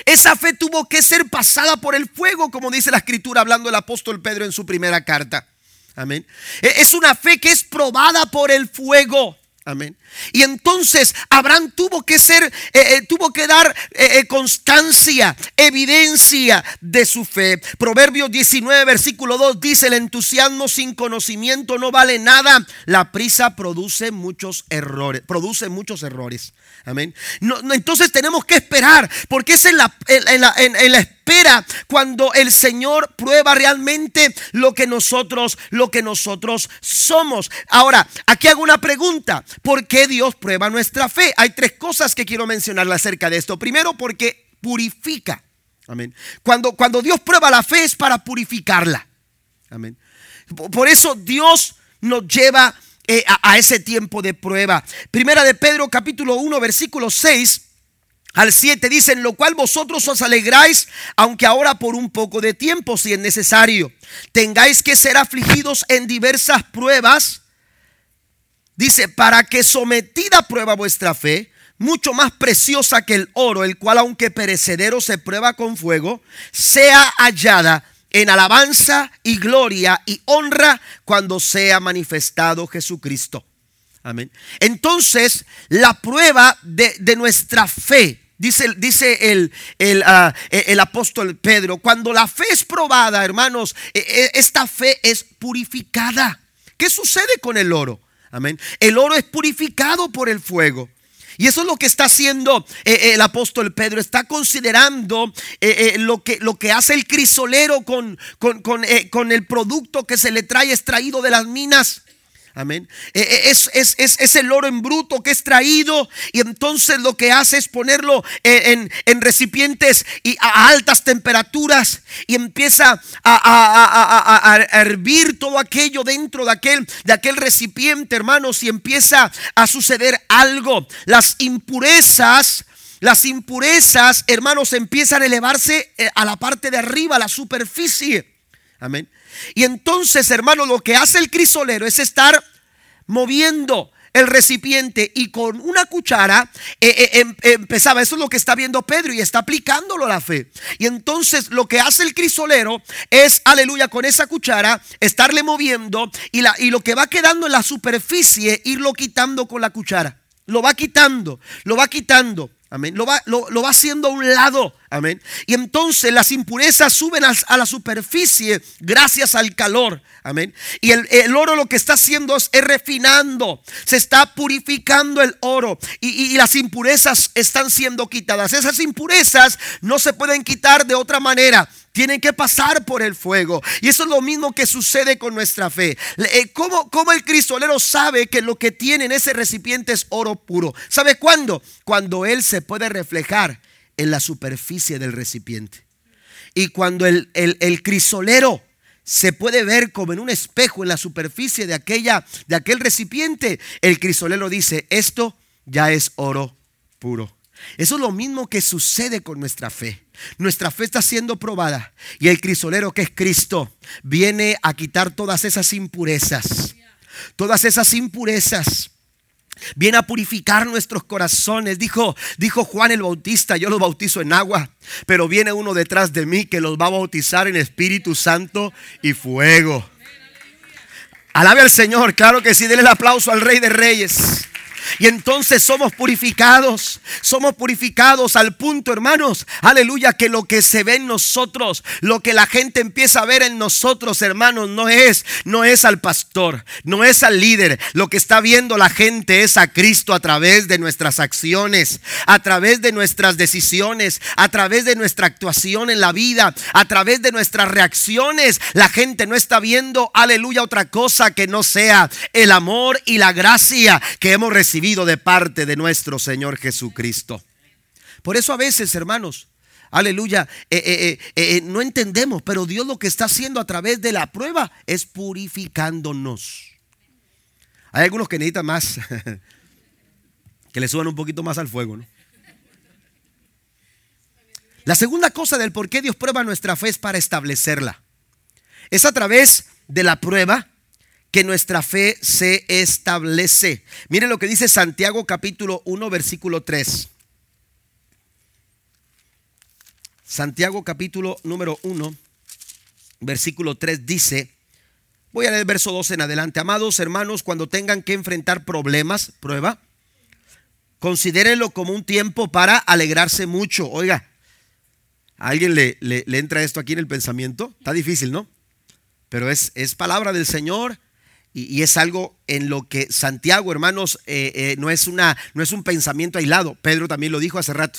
Esa fe tuvo que ser pasada por el fuego, como dice la escritura hablando el apóstol Pedro en su primera carta. Amén. E, es una fe que es probada por el fuego. Amén. Y entonces Abraham tuvo que ser, eh, eh, tuvo que dar eh, constancia, evidencia de su fe. Proverbios 19, versículo 2 dice, el entusiasmo sin conocimiento no vale nada. La prisa produce muchos errores, produce muchos errores. Amén. Entonces tenemos que esperar, porque es en la, espera cuando el Señor prueba realmente lo que nosotros, lo que nosotros somos. Ahora, aquí hago una pregunta. ¿Por qué Dios prueba nuestra fe? Hay tres cosas que quiero mencionarle acerca de esto. Primero, porque purifica. Amén. Cuando, cuando Dios prueba la fe es para purificarla. Amén. Por eso Dios nos lleva eh, a, a, ese tiempo de prueba. Primera de Pedro capítulo 1 versículo 6 al 7 dicen, lo cual vosotros os alegráis, aunque ahora por un poco de tiempo, si es necesario, tengáis que ser afligidos en diversas pruebas Dice, para que sometida a prueba vuestra fe, mucho más preciosa que el oro, el cual aunque perecedero se prueba con fuego, sea hallada en alabanza y gloria y honra cuando sea manifestado Jesucristo. Amén. Entonces, la prueba de, nuestra fe, dice, dice el, el, ah, el, apóstol Pedro, cuando la fe es probada, hermanos, e, e, esta fe es purificada. ¿Qué sucede con el oro? Amén. El oro es purificado por el fuego. Y eso es lo que está haciendo eh, eh, el apóstol Pedro. Está considerando eh, lo, que, lo que hace el crisolero con, con, con el producto que se le trae extraído de las minas. Amén. E, e, es, es, el oro en bruto que es traído y entonces lo que hace es ponerlo en, recipientes y a altas temperaturas y empieza a, hervir todo aquello dentro de aquel, de aquel recipiente, hermanos, y empieza a suceder algo. Las impurezas las impurezas, hermanos, empiezan a elevarse eh, a la parte de arriba, a la superficie. Amén. Y entonces, hermano, lo que hace el crisolero es estar moviendo el recipiente y con una cuchara eh, eh, em, empezaba, eso es lo que está viendo Pedro y está aplicándolo a la fe. Y entonces lo que hace el crisolero es, aleluya, con esa cuchara, estarle moviendo y, la, y lo que va quedando en la superficie, irlo quitando con la cuchara. Lo va quitando, lo va quitando. Amén. Lo va, lo, va, haciendo a un lado. Amén. Y entonces las impurezas suben a, la superficie gracias al calor. Amén. Y el, oro lo que está haciendo es, refinando. Se está purificando el oro. Y, y, las impurezas están siendo quitadas. Esas impurezas no se pueden quitar de otra manera tienen que pasar por el fuego. Y eso es lo mismo que sucede con nuestra fe. Eh, ¿Cómo, cómo el cristalero sabe que lo que tiene en ese recipiente es oro puro? ¿Sabe cuándo? Cuando él se puede reflejar en la superficie del recipiente. Y cuando el, el, crisolero se puede ver como en un espejo en la superficie de, aquella, de aquel recipiente, el crisolero dice, esto ya es oro puro. Eso es lo mismo que sucede con nuestra fe. Nuestra fe está siendo probada y el crisolero que es Cristo viene a quitar todas esas impurezas. Todas esas impurezas. Viene a purificar nuestros corazones. Dijo, dijo Juan el Bautista, yo los bautizo en agua, pero viene uno detrás de mí que los va a bautizar en Espíritu Santo y fuego. Alabe al Señor, claro que sí, denle el aplauso al Rey de Reyes. Y entonces somos purificados, somos purificados al punto, hermanos, aleluya, que lo que se ve en nosotros, lo que la gente empieza a ver en nosotros, hermanos, no es, no es al pastor, no es al líder. Lo que está viendo la gente es a Cristo a través de nuestras acciones, a través de nuestras decisiones, a través de nuestra actuación en la vida, a través de nuestras reacciones. La gente no está viendo, aleluya, otra cosa que no sea el amor y la gracia que hemos recibido de parte de nuestro Señor Jesucristo. Por eso a veces, hermanos, aleluya, eh, eh, eh, no entendemos, pero Dios lo que está haciendo a través de la prueba es purificándonos. Hay algunos que necesitan más, *laughs* que le suban un poquito más al fuego. La segunda cosa del por qué Dios prueba nuestra fe es para establecerla. Es a través de la prueba que nuestra fe se establece. Miren lo que dice Santiago capítulo 1 versículo 3. Santiago capítulo número 1 versículo 3 dice, voy a leer el verso 2 en adelante, amados hermanos, cuando tengan que enfrentar problemas, prueba, considérenlo como un tiempo para alegrarse mucho. Oiga, ¿a alguien le, le, entra esto aquí en el pensamiento? Está difícil, ¿no? Pero es, es palabra del Señor y, es algo en lo que Santiago, hermanos, eh, eh, no, es una, no es un pensamiento aislado. Pedro también lo dijo hace rato.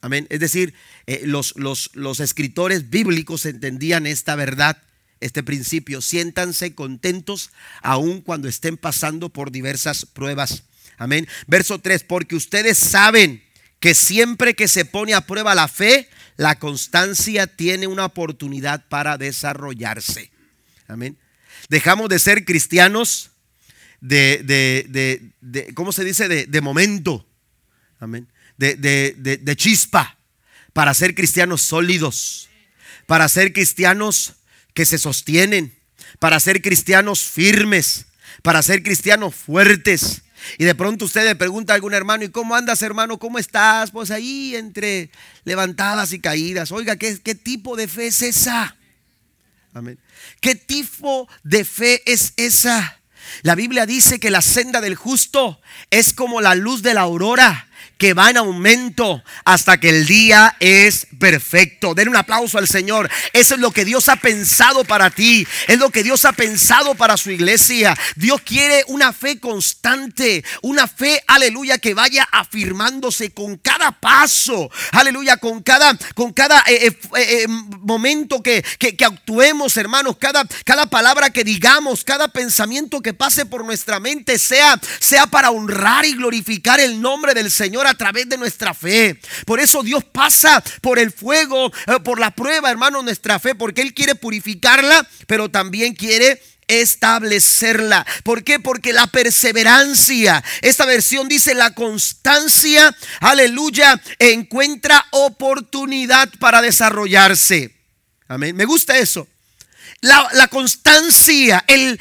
Amén. Es decir, eh, los, los, los escritores bíblicos entendían esta verdad, este principio. Siéntanse contentos aun cuando estén pasando por diversas pruebas. Amén. Verso 3, porque ustedes saben que siempre que se pone a prueba la fe, la constancia tiene una oportunidad para desarrollarse. Amén. Dejamos de ser cristianos de, de, de, ¿cómo se dice? De, momento. Amén. De, chispa. Para ser cristianos sólidos. Para ser cristianos que se sostienen. Para ser cristianos firmes. Para ser cristianos fuertes. Y de pronto usted le pregunta a algún hermano, ¿y cómo andas hermano? ¿Cómo estás? Pues ahí entre levantadas y caídas. Oiga, ¿qué, qué tipo de fe es esa? Amén. ¿Qué tipo de fe es esa? La Biblia dice que la senda del justo es como la luz de la aurora que va en aumento hasta que el día es perfecto. Den un aplauso al Señor. Eso es lo que Dios ha pensado para ti. Es lo que Dios ha pensado para su iglesia. Dios quiere una fe constante. Una fe, aleluya, que vaya afirmándose con cada paso. Aleluya, con cada, con cada eh, eh, eh, momento que, que, actuemos, hermanos. Cada, cada palabra que digamos, cada pensamiento que pase por nuestra mente sea, sea para honrar y glorificar el nombre del Señor a través de nuestra fe. Por eso Dios pasa por el fuego, eh, por la prueba, hermano, nuestra fe, porque Él quiere purificarla, pero también quiere establecerla. ¿Por qué? Porque la perseverancia, esta versión dice la constancia, aleluya, encuentra oportunidad para desarrollarse. Amén. Me gusta eso. La, constancia, el,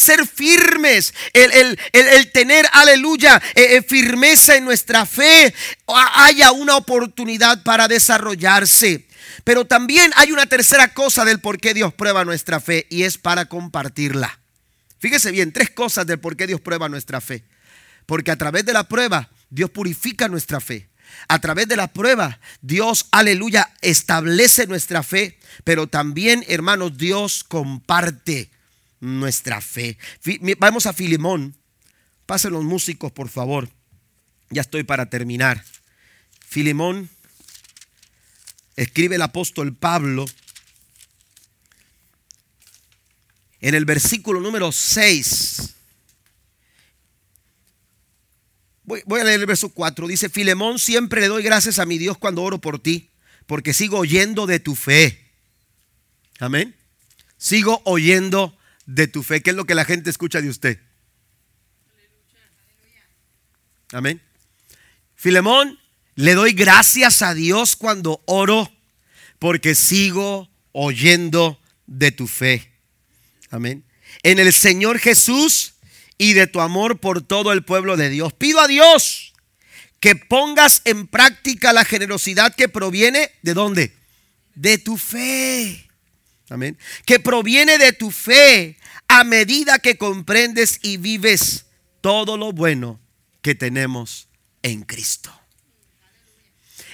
ser firmes, el, tener, aleluya, eh, firmeza en nuestra fe, haya una oportunidad para desarrollarse. Pero también hay una tercera cosa del por qué Dios prueba nuestra fe y es para compartirla. Fíjese bien, tres cosas del por qué Dios prueba nuestra fe. Porque a través de la prueba Dios purifica nuestra fe. A través de la prueba, Dios, aleluya, establece nuestra fe, pero también, hermanos, Dios comparte nuestra fe. Vamos a Filimón. Pasen los músicos, por favor. Ya estoy para terminar. Filimón, escribe el apóstol Pablo en el versículo número 6. Voy, a leer el verso 4. Dice, Filemón, siempre le doy gracias a mi Dios cuando oro por ti, porque sigo oyendo de tu fe. Amén. Sigo oyendo de tu fe. ¿Qué es lo que la gente escucha de usted? Amén. Filemón, le doy gracias a Dios cuando oro, porque sigo oyendo de tu fe. Amén. En el Señor Jesús y de tu amor por todo el pueblo de Dios. Pido a Dios que pongas en práctica la generosidad que proviene de dónde? De tu fe. Amén. Que proviene de tu fe a medida que comprendes y vives todo lo bueno que tenemos en Cristo.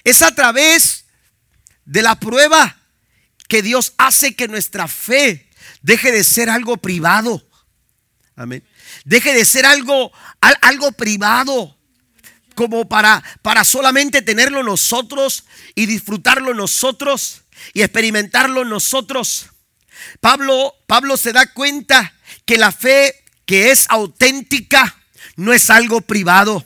Es a través de la prueba que Dios hace que nuestra fe deje de ser algo privado. Amén deje de ser algo, algo privado, como para, para solamente tenerlo nosotros y disfrutarlo nosotros y experimentarlo nosotros. Pablo, Pablo se da cuenta que la fe que es auténtica no es algo privado,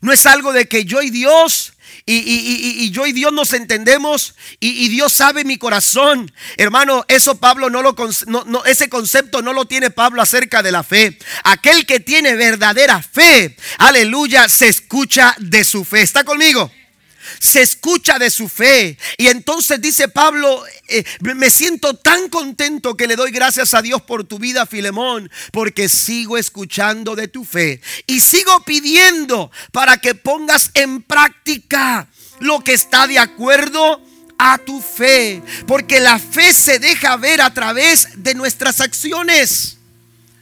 no es algo de que yo y Dios y, yo y Dios nos entendemos y, Dios sabe mi corazón. Hermano, eso Pablo no lo, no, ese concepto no lo tiene Pablo acerca de la fe. Aquel que tiene verdadera fe, aleluya, se escucha de su fe. ¿Está conmigo? Se escucha de su fe. Y entonces dice Pablo, eh, me siento tan contento que le doy gracias a Dios por tu vida, Filemón, porque sigo escuchando de tu fe y sigo pidiendo para que pongas en práctica lo que está de acuerdo a tu fe, porque la fe se deja ver a través de nuestras acciones.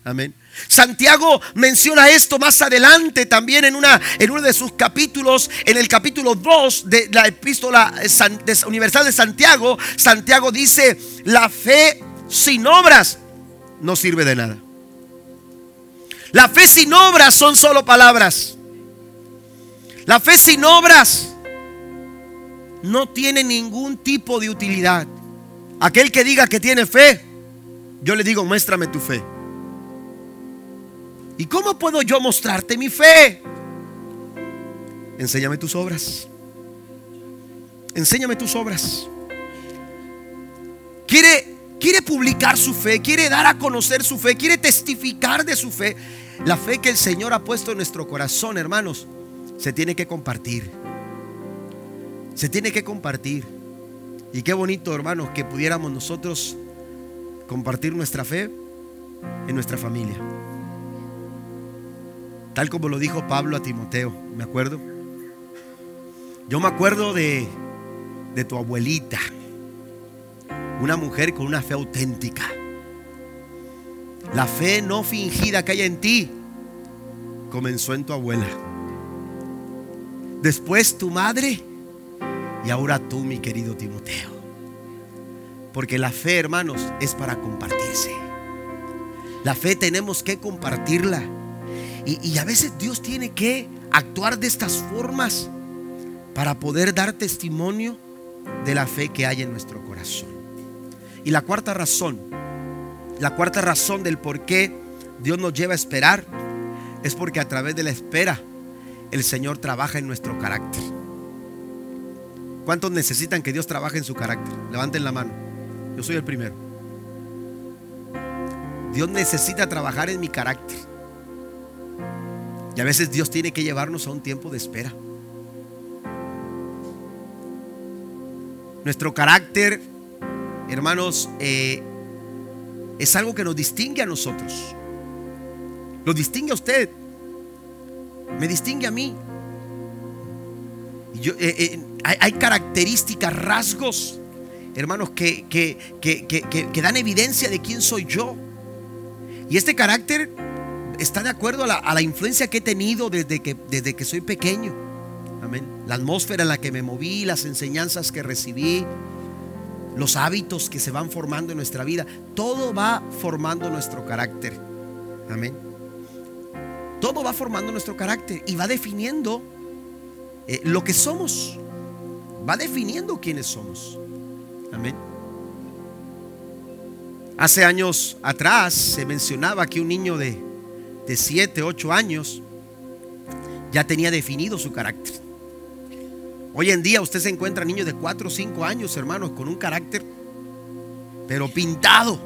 Amén. Santiago menciona esto más adelante también en, una, en uno de sus capítulos, en el capítulo 2 de la epístola universal de Santiago. Santiago dice, la fe sin obras no sirve de nada. La fe sin obras son solo palabras. La fe sin obras no tiene ningún tipo de utilidad. Aquel que diga que tiene fe, yo le digo, muéstrame tu fe. ¿Y cómo puedo yo mostrarte mi fe? Enséñame tus obras. Enséñame tus obras. Quiere, quiere publicar su fe, quiere dar a conocer su fe, quiere testificar de su fe. La fe que el Señor ha puesto en nuestro corazón, hermanos, se tiene que compartir. Se tiene que compartir. Y qué bonito, hermanos, que pudiéramos nosotros compartir nuestra fe en nuestra familia. Tal como lo dijo Pablo a Timoteo, me acuerdo. Yo me acuerdo de, de tu abuelita, una mujer con una fe auténtica. La fe no fingida que hay en ti comenzó en tu abuela. Después tu madre y ahora tú, mi querido Timoteo. Porque la fe, hermanos, es para compartirse. La fe tenemos que compartirla. Y, a veces Dios tiene que actuar de estas formas para poder dar testimonio de la fe que hay en nuestro corazón. Y la cuarta razón, la cuarta razón del por qué Dios nos lleva a esperar es porque a través de la espera el Señor trabaja en nuestro carácter. ¿Cuántos necesitan que Dios trabaje en su carácter? Levanten la mano. Yo soy el primero. Dios necesita trabajar en mi carácter. Y a veces Dios tiene que llevarnos a un tiempo de espera. Nuestro carácter, hermanos, eh, es algo que nos distingue a nosotros. Lo distingue a usted. Me distingue a mí. Yo, eh, eh, hay, características, rasgos, hermanos, que, que, que dan evidencia de quién soy yo. Y este carácter está de acuerdo a la, influencia que he tenido desde que, desde que soy pequeño. Amén. La atmósfera en la que me moví, las enseñanzas que recibí, los hábitos que se van formando en nuestra vida, todo va formando nuestro carácter. Amén. Todo va formando nuestro carácter y va definiendo eh, lo que somos. Va definiendo quiénes somos. Amén. Hace años atrás se mencionaba que un niño de, de 7, 8 años ya tenía definido su carácter. Hoy en día usted se encuentra niños de 4 o 5 años, hermanos, con un carácter, pero pintado.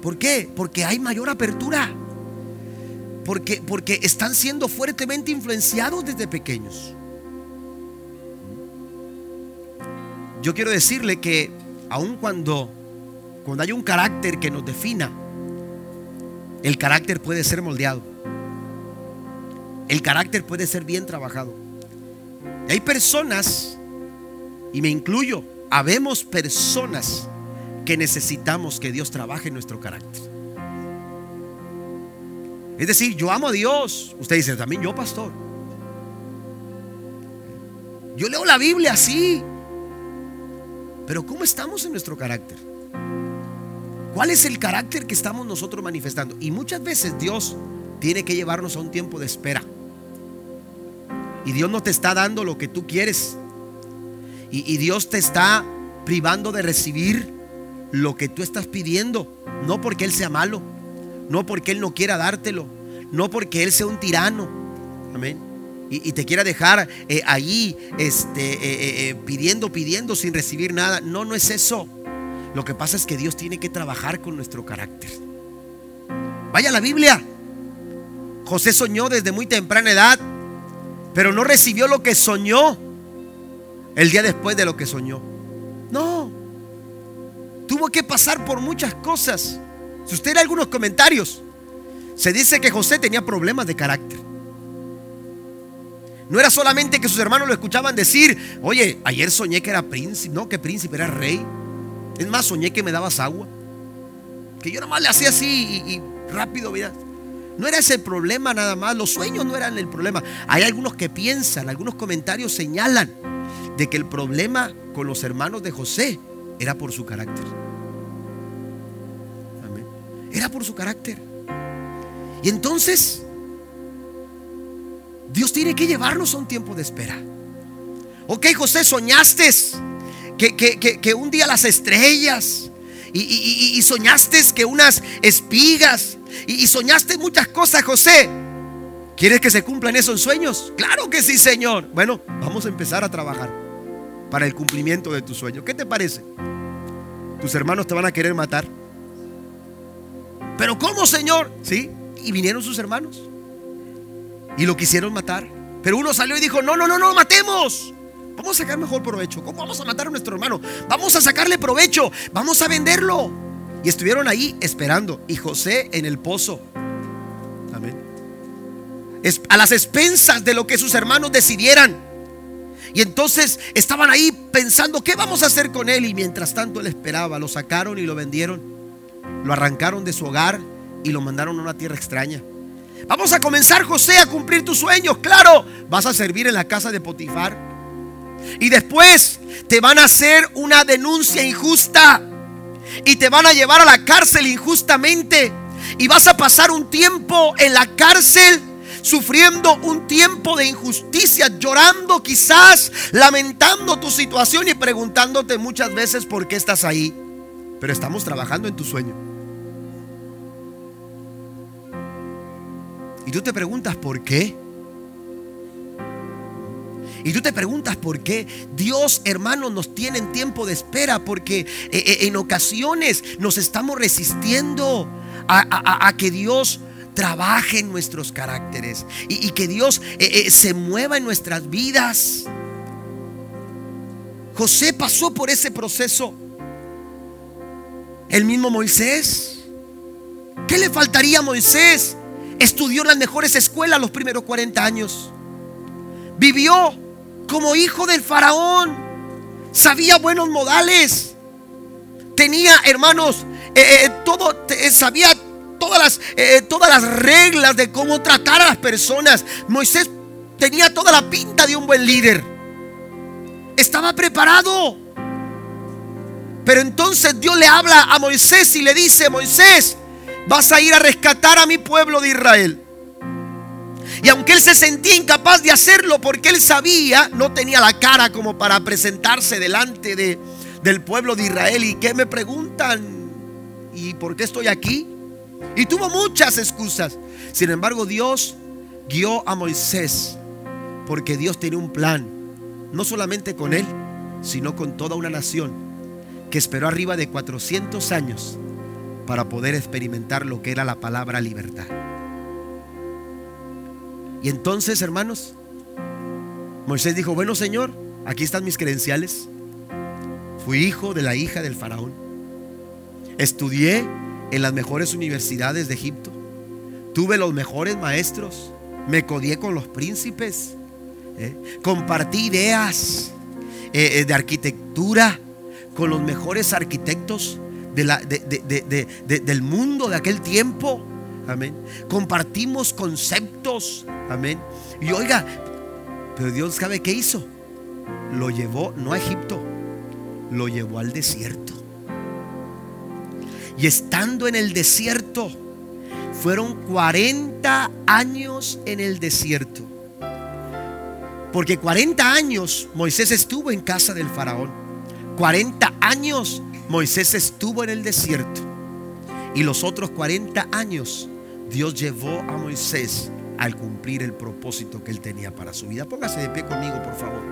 ¿Por qué? Porque hay mayor apertura. Porque, porque están siendo fuertemente influenciados desde pequeños. Yo quiero decirle que aun cuando, cuando hay un carácter que nos defina, el carácter puede ser moldeado. El carácter puede ser bien trabajado. hay personas, y me incluyo, habemos personas que necesitamos que Dios trabaje en nuestro carácter. Es decir, yo amo a Dios. Usted dice, también yo, pastor. Yo leo la Biblia así. Pero ¿cómo estamos en nuestro carácter? ¿Cuál es el carácter que estamos nosotros manifestando? Y muchas veces Dios tiene que llevarnos a un tiempo de espera. Y Dios no te está dando lo que tú quieres. Y, Dios te está privando de recibir lo que tú estás pidiendo. No porque Él sea malo. No porque Él no quiera dártelo. No porque Él sea un tirano. Amén. Y, te quiera dejar eh, allí este, eh, eh, pidiendo, pidiendo sin recibir nada. No, no es eso. Lo que pasa es que Dios tiene que trabajar con nuestro carácter. Vaya a la Biblia. José soñó desde muy temprana edad pero no recibió lo que soñó el día después de lo que soñó. No. Tuvo que pasar por muchas cosas. Si usted lee algunos comentarios, se dice que José tenía problemas de carácter. No era solamente que sus hermanos lo escuchaban decir, oye, ayer soñé que era príncipe, no, que príncipe era rey. Es más, soñé que me dabas agua. Que yo nada más le hacía así y, rápido, mira, no era ese el problema nada más, los sueños no eran el problema. Hay algunos que piensan, algunos comentarios señalan de que el problema con los hermanos de José era por su carácter. Amén. Era por su carácter. Y entonces, Dios tiene que llevarnos a un tiempo de espera. Ok, José, soñaste que, un día las estrellas y, soñaste que unas espigas y, soñaste muchas cosas, José. ¿Quieres que se cumplan esos sueños? Claro que sí, Señor. Bueno, vamos a empezar a trabajar para el cumplimiento de tu sueño. ¿Qué te parece? Tus hermanos te van a querer matar. Pero ¿cómo, Señor? Sí, y vinieron sus hermanos y lo quisieron matar. Pero uno salió y dijo, no, no, no, no, matemos. Vamos a sacar mejor provecho. ¿Cómo vamos a matar a nuestro hermano? Vamos a sacarle provecho. Vamos a venderlo. Y estuvieron ahí esperando. Y José en el pozo. Amén. A las expensas de lo que sus hermanos decidieran. Y entonces estaban ahí pensando, ¿qué vamos a hacer con él? Y mientras tanto él esperaba, lo sacaron y lo vendieron. Lo arrancaron de su hogar y lo mandaron a una tierra extraña. Vamos a comenzar, José, a cumplir tus sueños. Claro, vas a servir en la casa de Potifar. Y después te van a hacer una denuncia injusta y te van a llevar a la cárcel injustamente. Y vas a pasar un tiempo en la cárcel sufriendo un tiempo de injusticia, llorando quizás, lamentando tu situación y preguntándote muchas veces por qué estás ahí. Pero estamos trabajando en tu sueño. Y tú te preguntas por qué. Y tú te preguntas por qué Dios, hermanos, nos tiene en tiempo de espera, porque eh, eh, en ocasiones nos estamos resistiendo a, que Dios trabaje en nuestros caracteres y, que Dios eh, se mueva en nuestras vidas. José pasó por ese proceso. El mismo Moisés. ¿Qué le faltaría a Moisés? Estudió en las mejores escuelas los primeros 40 años. Vivió como hijo del faraón. Sabía buenos modales. Tenía, hermanos, eh, eh, todo, eh, sabía todas las, todas las reglas de cómo tratar a las personas. Moisés tenía toda la pinta de un buen líder. Estaba preparado. Pero entonces Dios le habla a Moisés y le dice, Moisés, vas a ir a rescatar a mi pueblo de Israel. Y aunque él se sentía incapaz de hacerlo porque él sabía, no tenía la cara como para presentarse delante de, del pueblo de Israel. ¿Y qué me preguntan? ¿Y por qué estoy aquí? Y tuvo muchas excusas. Sin embargo, Dios guió a Moisés porque Dios tenía un plan, no solamente con él, sino con toda una nación que esperó arriba de 400 años para poder experimentar lo que era la palabra libertad. Y entonces, hermanos, Moisés dijo, bueno Señor, aquí están mis credenciales. Fui hijo de la hija del faraón. Estudié en las mejores universidades de Egipto. Tuve los mejores maestros. Me codié con los príncipes. ¿eh? Compartí ideas eh, eh, de arquitectura con los mejores arquitectos del mundo de aquel tiempo. Amén. Compartimos conceptos. Amén. Y oiga, pero Dios sabe qué hizo. Lo llevó no a Egipto, lo llevó al desierto. Y estando en el desierto, fueron 40 años en el desierto. Porque 40 años Moisés estuvo en casa del faraón. 40 años Moisés estuvo en el desierto. Y los otros 40 años Dios llevó a Moisés al cumplir el propósito que él tenía para su vida. Póngase de pie conmigo, por favor.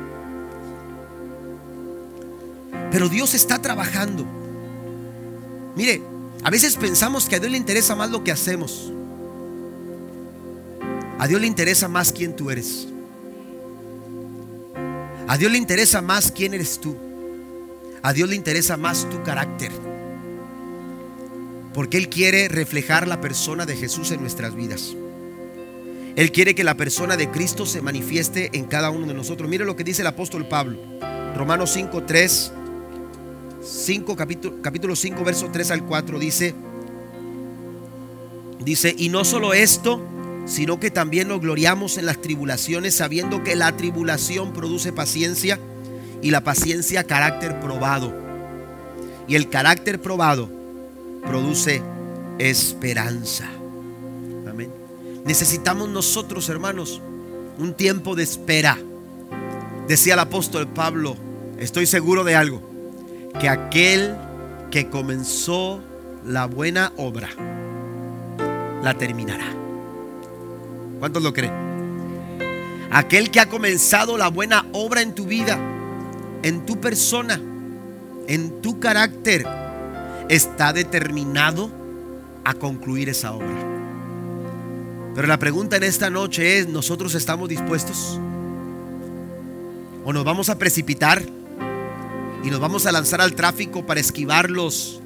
Pero Dios está trabajando. Mire, a veces pensamos que a Dios le interesa más lo que hacemos. A Dios le interesa más quién tú eres. A Dios le interesa más quién eres tú. A Dios le interesa más tu carácter. Porque Él quiere reflejar la persona de Jesús en nuestras vidas. Él quiere que la persona de Cristo se manifieste en cada uno de nosotros. Mire lo que dice el apóstol Pablo. Romanos 5, 3, 5, capítulo, capítulo 5, verso 3 al 4 dice, dice, y no solo esto, sino que también nos gloriamos en las tribulaciones, sabiendo que la tribulación produce paciencia y la paciencia carácter probado. Y el carácter probado produce esperanza. Amén. Necesitamos nosotros, hermanos, un tiempo de espera. Decía el apóstol Pablo, estoy seguro de algo, que aquel que comenzó la buena obra, la terminará. ¿Cuántos lo creen? Aquel que ha comenzado la buena obra en tu vida, en tu persona, en tu carácter, está determinado a concluir esa obra. Pero la pregunta en esta noche es, ¿nosotros estamos dispuestos? ¿O nos vamos a precipitar y nos vamos a lanzar al tráfico para esquivar los,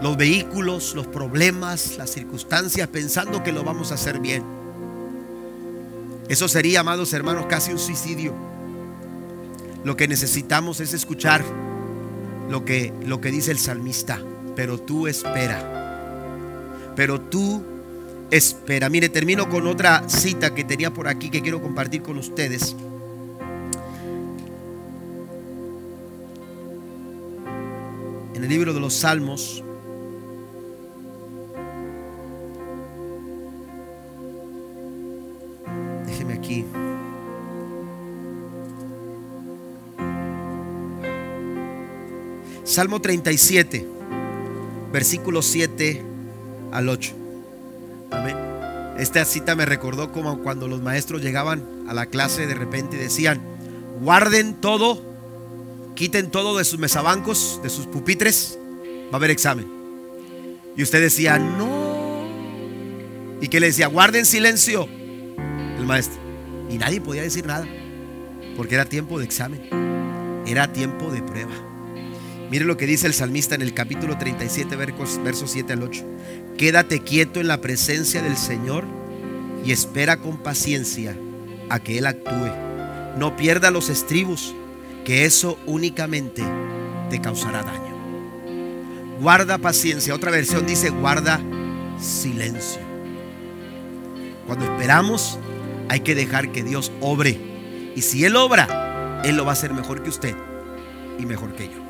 los vehículos, los problemas, las circunstancias, pensando que lo vamos a hacer bien? Eso sería, amados hermanos, casi un suicidio. Lo que necesitamos es escuchar lo que, lo que dice el salmista. Pero tú espera. Pero tú espera. Mire, termino con otra cita que tenía por aquí que quiero compartir con ustedes. En el libro de los Salmos. Salmo 37, versículo 7 al 8. Amén. Esta cita me recordó como cuando los maestros llegaban a la clase de repente y decían, guarden todo, quiten todo de sus mesabancos, de sus pupitres, va a haber examen. Y usted decía, no. ¿Y que le decía? Guarden silencio el maestro. Y nadie podía decir nada, porque era tiempo de examen, era tiempo de prueba. Mire lo que dice el salmista en el capítulo 37, versos 7 al 8. Quédate quieto en la presencia del Señor y espera con paciencia a que Él actúe. No pierda los estribos, que eso únicamente te causará daño. Guarda paciencia. Otra versión dice guarda silencio. Cuando esperamos, Hay que dejar que Dios obre. Y si Él obra, Él lo va a hacer mejor que usted y mejor que yo.